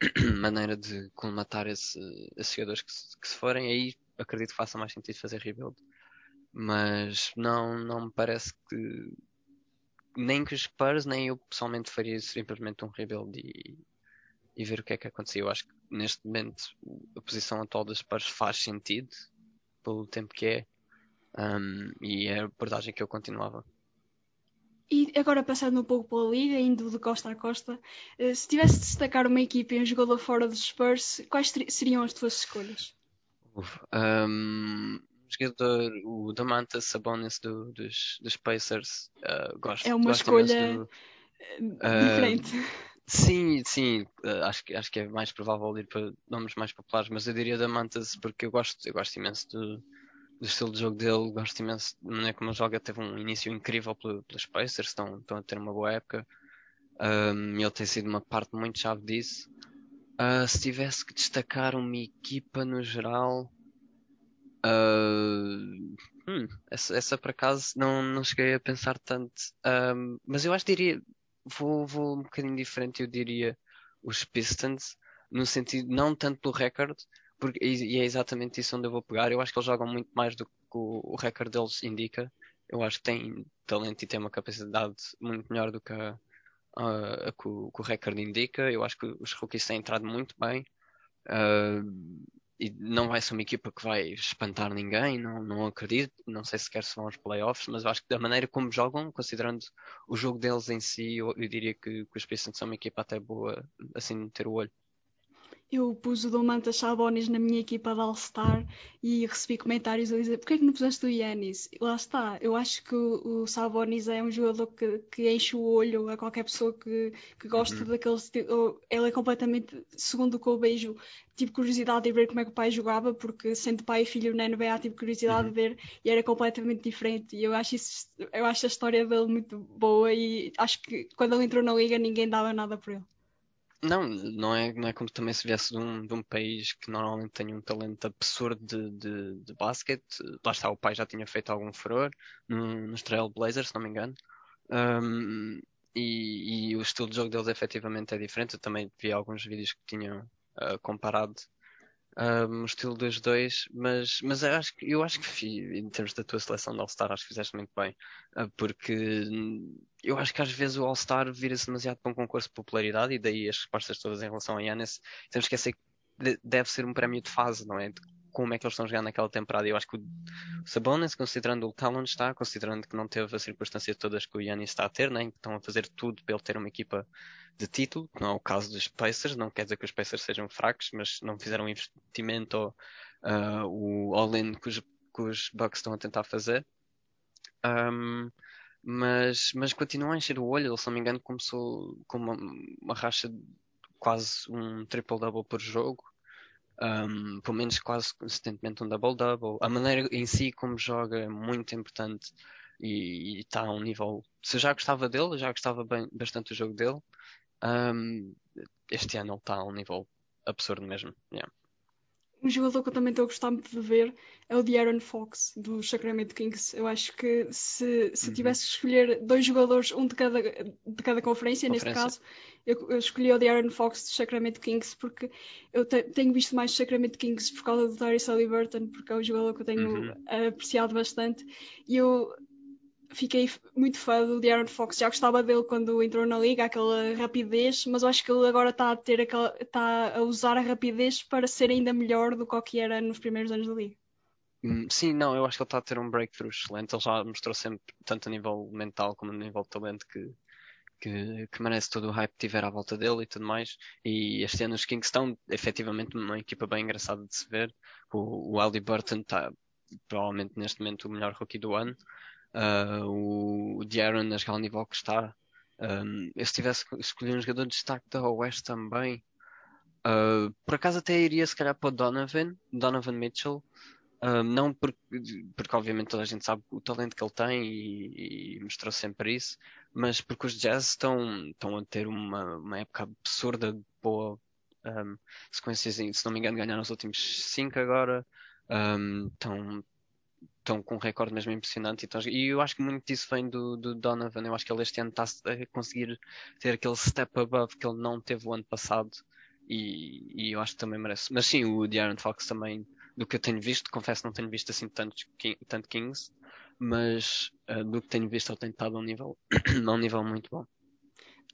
maneira de colmatar esse, esses jogadores que se, que se forem, aí acredito que faça mais sentido fazer rebuild. Mas não, não me parece que nem que os Spurs, nem eu pessoalmente faria simplesmente um rebuild e, e ver o que é que acontecia. Eu acho que neste momento a posição atual dos Spurs faz sentido pelo tempo que é um, e é a abordagem que eu continuava. E agora passando um pouco pela liga, indo de costa a costa, eh, se tivesse de destacar uma equipa e um jogador fora dos Spurs, quais seriam as tuas escolhas? Uf, um, jogador, o Damantas Sabonis do, dos, dos Pacers. Uh, gosto, é uma gosto escolha do, uh, diferente. Sim, sim, uh, acho, que, acho que é mais provável ir para nomes mais populares, mas eu diria Damantas porque eu gosto, eu gosto imenso do, do estilo de jogo dele, gosto imenso da maneira como ele joga, teve um início incrível pelos Pacers, estão, estão a ter uma boa época. Um, ele tem sido uma parte muito chave disso. Uh, se tivesse que destacar uma equipa no geral, Uh, hum, essa, essa por acaso não, não cheguei a pensar tanto. Mas eu acho que diria. Vou, vou um bocadinho diferente, eu diria os Pistons, no sentido, não tanto pelo recorde, porque, e, é exatamente isso onde eu vou pegar. Eu acho que eles jogam muito mais do que o, o recorde deles indica. Eu acho que têm talento e têm uma capacidade muito melhor do que, a, a, a, que, o, que o recorde indica. Eu acho que os rookies têm entrado muito bem. Uh, e não vai ser uma equipa que vai espantar ninguém, não, não acredito, não sei sequer se vão aos playoffs, mas eu acho que da maneira como jogam, considerando o jogo deles em si, eu, eu diria que, que os Pistons são uma equipa até boa, assim, de ter o olho. Eu pus o Domantas Sabonis na minha equipa de All-Star e recebi comentários a dizer porque é que não puseste o Yanis? Lá está, eu acho que o, o Sabonis é um jogador que, que, enche o olho a qualquer pessoa que, que gosta uhum. daquele estilo. Ele é completamente, segundo o que eu vejo, tive curiosidade de ver como é que o pai jogava, porque sendo pai e filho na NBA tive curiosidade uhum. de ver e era completamente diferente. E eu acho, isso, eu acho a história dele muito boa e acho que quando ele entrou na liga ninguém dava nada por ele. Não, não é, não é como também se viesse de um, de um país que normalmente tem um talento absurdo de, de, de basquete. Lá está, o pai já tinha feito algum furor no, nos Trailblazers, se não me engano. Um, e, e, o estilo de jogo deles efetivamente é diferente. Eu também vi alguns vídeos que tinham uh, comparado um, estilo dos dois, mas, mas eu, acho que, eu acho que em termos da tua seleção de All-Star, acho que fizeste muito bem, uh, porque eu acho que às vezes o All-Star vira-se demasiado para um concurso de popularidade e daí as respostas todas em relação a Yannis. Temos que esquecer que deve ser um prémio de fase, não é? Como é que eles estão jogando naquela temporada. Eu acho que o Sabonis, considerando o talent está, considerando que não teve as circunstâncias todas que o Yannis está a ter, né? estão a fazer tudo para ele ter uma equipa de título, não é o caso dos Pacers, não quer dizer que os Pacers sejam fracos, mas não fizeram um investimento ou uh, o all-in que os, que os Bucks estão a tentar fazer. Um, mas, mas continuam a encher o olho, se não me engano começou com uma, uma racha de quase um triple-double por jogo, um, pelo menos quase consistentemente um double-double. A maneira em si como joga é muito importante e está a um nível. Se eu já gostava dele, já gostava bem, bastante do jogo dele, um, este ano ele está a um nível absurdo mesmo. Yeah. Um jogador que eu também estou a gostar muito de ver é o De'Aaron Fox, do Sacramento Kings. Eu acho que se, se uhum. tivesse que escolher dois jogadores, um de cada, de cada conferência, conferência. neste caso, eu, eu escolhi o De'Aaron Fox do Sacramento Kings porque eu te, tenho visto mais Sacramento Kings por causa do Tyrese Halliburton, porque é um jogador que eu tenho uhum. apreciado bastante. E eu fiquei muito fã do De'Aaron Fox. Já gostava dele quando entrou na liga, aquela rapidez, mas eu acho que ele agora está a ter aquela, está a usar a rapidez para ser ainda melhor do que era nos primeiros anos da liga. Hum, sim, não, eu acho que ele está a ter um breakthrough excelente. Ele já mostrou sempre, tanto a nível mental como a nível de talento, que, que, que, merece todo o hype que tiver à volta dele e tudo mais. E este ano os Kings estão efetivamente uma equipa bem engraçada de se ver. O, o Aldi Burton está provavelmente neste momento o melhor rookie do ano uh, o De'Aaron a jogar ao nível que está. Um, eu se tivesse escolhido um jogador de destaque da Oeste também, uh, por acaso até iria se calhar para Donovan, Donovan Mitchell. Uh, não porque, porque obviamente toda a gente sabe o talento que ele tem e, e mostrou sempre isso, mas porque os Jazz estão, estão a ter uma, uma época absurda de boa um, sequências, se não me engano ganharam os últimos 5 agora, um, estão, estão com um recorde mesmo impressionante. Então, e eu acho que muito disso vem do, do Donovan. Eu acho que ele este ano está a conseguir ter aquele step above que ele não teve o ano passado. E, e eu acho que também merece. Mas sim, o De'Aaron Fox também, do que eu tenho visto, confesso não tenho visto assim tanto, tanto Kings, mas uh, do que tenho visto ele tem estado a um nível, a um nível muito bom.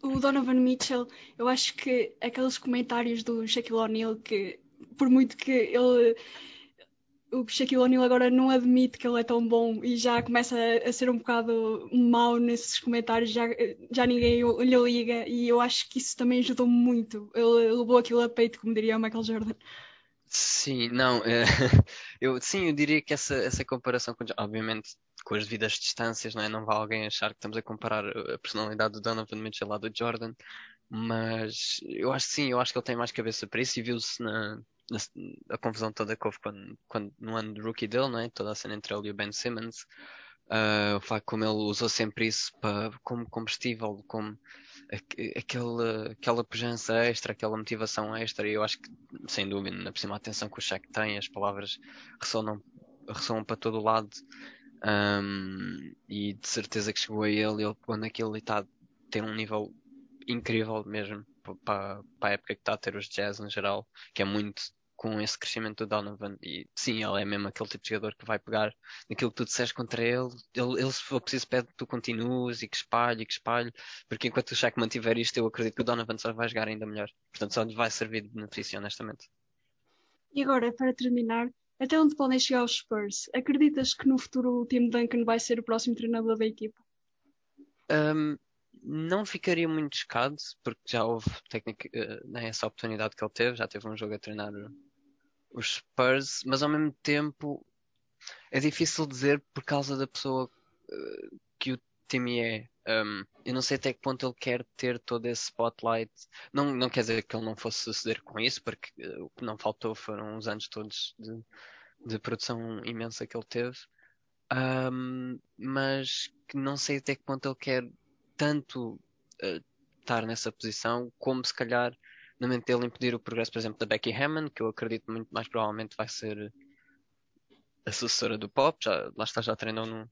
O Donovan Mitchell, eu acho que aqueles comentários do Shaquille O'Neal que por muito que ele o Shaquille O'Neal agora não admite que ele é tão bom e já começa a, ser um bocado mau nesses comentários, já, já ninguém lhe liga e eu acho que isso também ajudou muito. Ele levou aquilo a peito, como diria o Michael Jordan. Sim, não, é, eu, sim, eu diria que essa, essa comparação, com, obviamente, com as devidas distâncias, não é? Não vai alguém achar que estamos a comparar a personalidade do Donovan Mitchell lá do Jordan, mas eu acho que sim, eu acho que ele tem mais cabeça para isso e viu-se na, a confusão toda que houve quando, quando, no ano de rookie dele, não é? toda a cena entre ele e o Ben Simmons, uh, o facto como ele usou sempre isso para, como combustível, como aquele, aquela pujança extra, aquela motivação extra, e eu acho que, sem dúvida, na próxima atenção que o Shaq tem, as palavras ressonam, ressoam para todo o lado, um, e de certeza que chegou a ele, ele quando aquilo está a ter um nível incrível mesmo para, a época que está a ter os Jazz no geral, que é muito com esse crescimento do Donovan. E sim, ele é mesmo aquele tipo de jogador que vai pegar naquilo que tu disseste contra ele. Ele, ele se for preciso, pede que tu continues e que espalhe e que espalhe, porque enquanto o Shaq mantiver isto, eu acredito que o Donovan só vai jogar ainda melhor. Portanto, só lhe vai servir de benefício, honestamente. E agora, para terminar, até onde podem chegar os Spurs? Acreditas que no futuro o Tim Duncan vai ser o próximo treinador da equipa? Um, não ficaria muito chocado, porque já houve técnica, né, essa oportunidade que ele teve, já teve um jogo a treinar os Spurs, mas ao mesmo tempo é difícil dizer por causa da pessoa uh, que o Timmy é. Um, eu não sei até que ponto ele quer ter todo esse spotlight. Não, não quer dizer que ele não fosse suceder com isso, porque uh, o que não faltou foram os anos todos de, de produção imensa que ele teve. Um, mas não sei até que ponto ele quer tanto uh, estar nessa posição, como se calhar na mente dele impedir o progresso, por exemplo, da Becky Hammond, que eu acredito muito mais provavelmente vai ser a sucessora do Pop, já, lá está, já treinou no.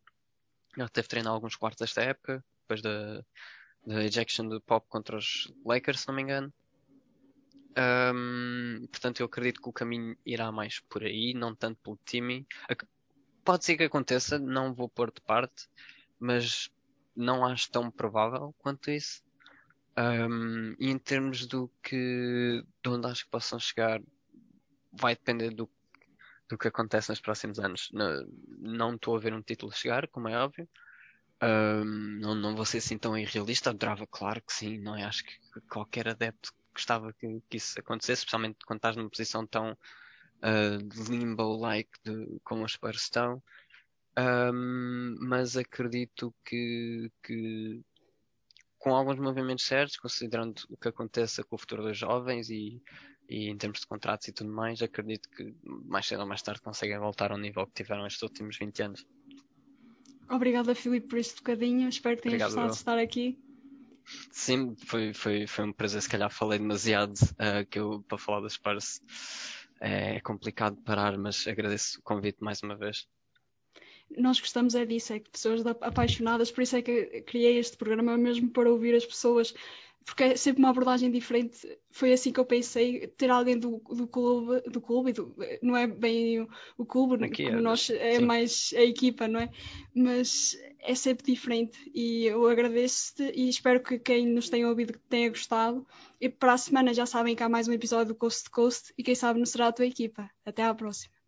Já teve treinar alguns quartos desta época, depois da, da ejection do Pop contra os Lakers, se não me engano. Um, portanto, eu acredito que o caminho irá mais por aí, não tanto pelo Timmy. Pode ser que aconteça, não vou pôr de parte, mas não acho tão provável quanto isso. Um, e em termos do que, de onde acho que possam chegar, vai depender do, do que acontece nos próximos anos. Não, estou a ver um título chegar, como é óbvio. Um, não, não vou ser assim tão irrealista. Adorava, claro que sim, não é? Acho que qualquer adepto gostava que, que isso acontecesse, especialmente quando estás numa posição tão uh, limbo-like como os Spurs estão. Um, mas acredito que, que com alguns movimentos certos, considerando o que aconteça com o futuro dos jovens e, e em termos de contratos e tudo mais, acredito que mais cedo ou mais tarde conseguem voltar ao nível que tiveram estes últimos 20 anos. Obrigada, Filipe, por este bocadinho. Espero que tenhas gostado de estar aqui. Sim, foi, foi, foi um prazer. Se calhar falei demasiado uh, que eu, para falar das Spurs é complicado parar, mas agradeço o convite mais uma vez nós gostamos é disso, é que pessoas apaixonadas, por isso é que criei este programa mesmo para ouvir as pessoas, porque é sempre uma abordagem diferente. Foi assim que eu pensei, ter alguém do, do clube, do clube, do, não é bem o, o clube, Aqui como é, nós é sim. mais a equipa, não é? Mas é sempre diferente e eu agradeço-te e espero que quem nos tenha ouvido tenha gostado. E para a semana já sabem que há mais um episódio do Coast to Coast e quem sabe não será a tua equipa. Até à próxima.